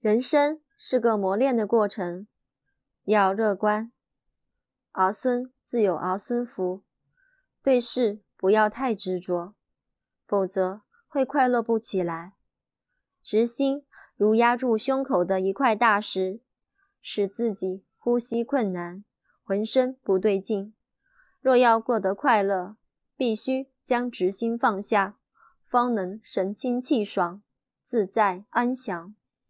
人生是个磨练的过程要乐观。儿孙自有儿孙福对事不要太执着否则会快乐不起来。执心如压住胸口的一块大石使自己呼吸困难浑身不对劲。若要过得快乐必须将执心放下方能神清气爽自在安详。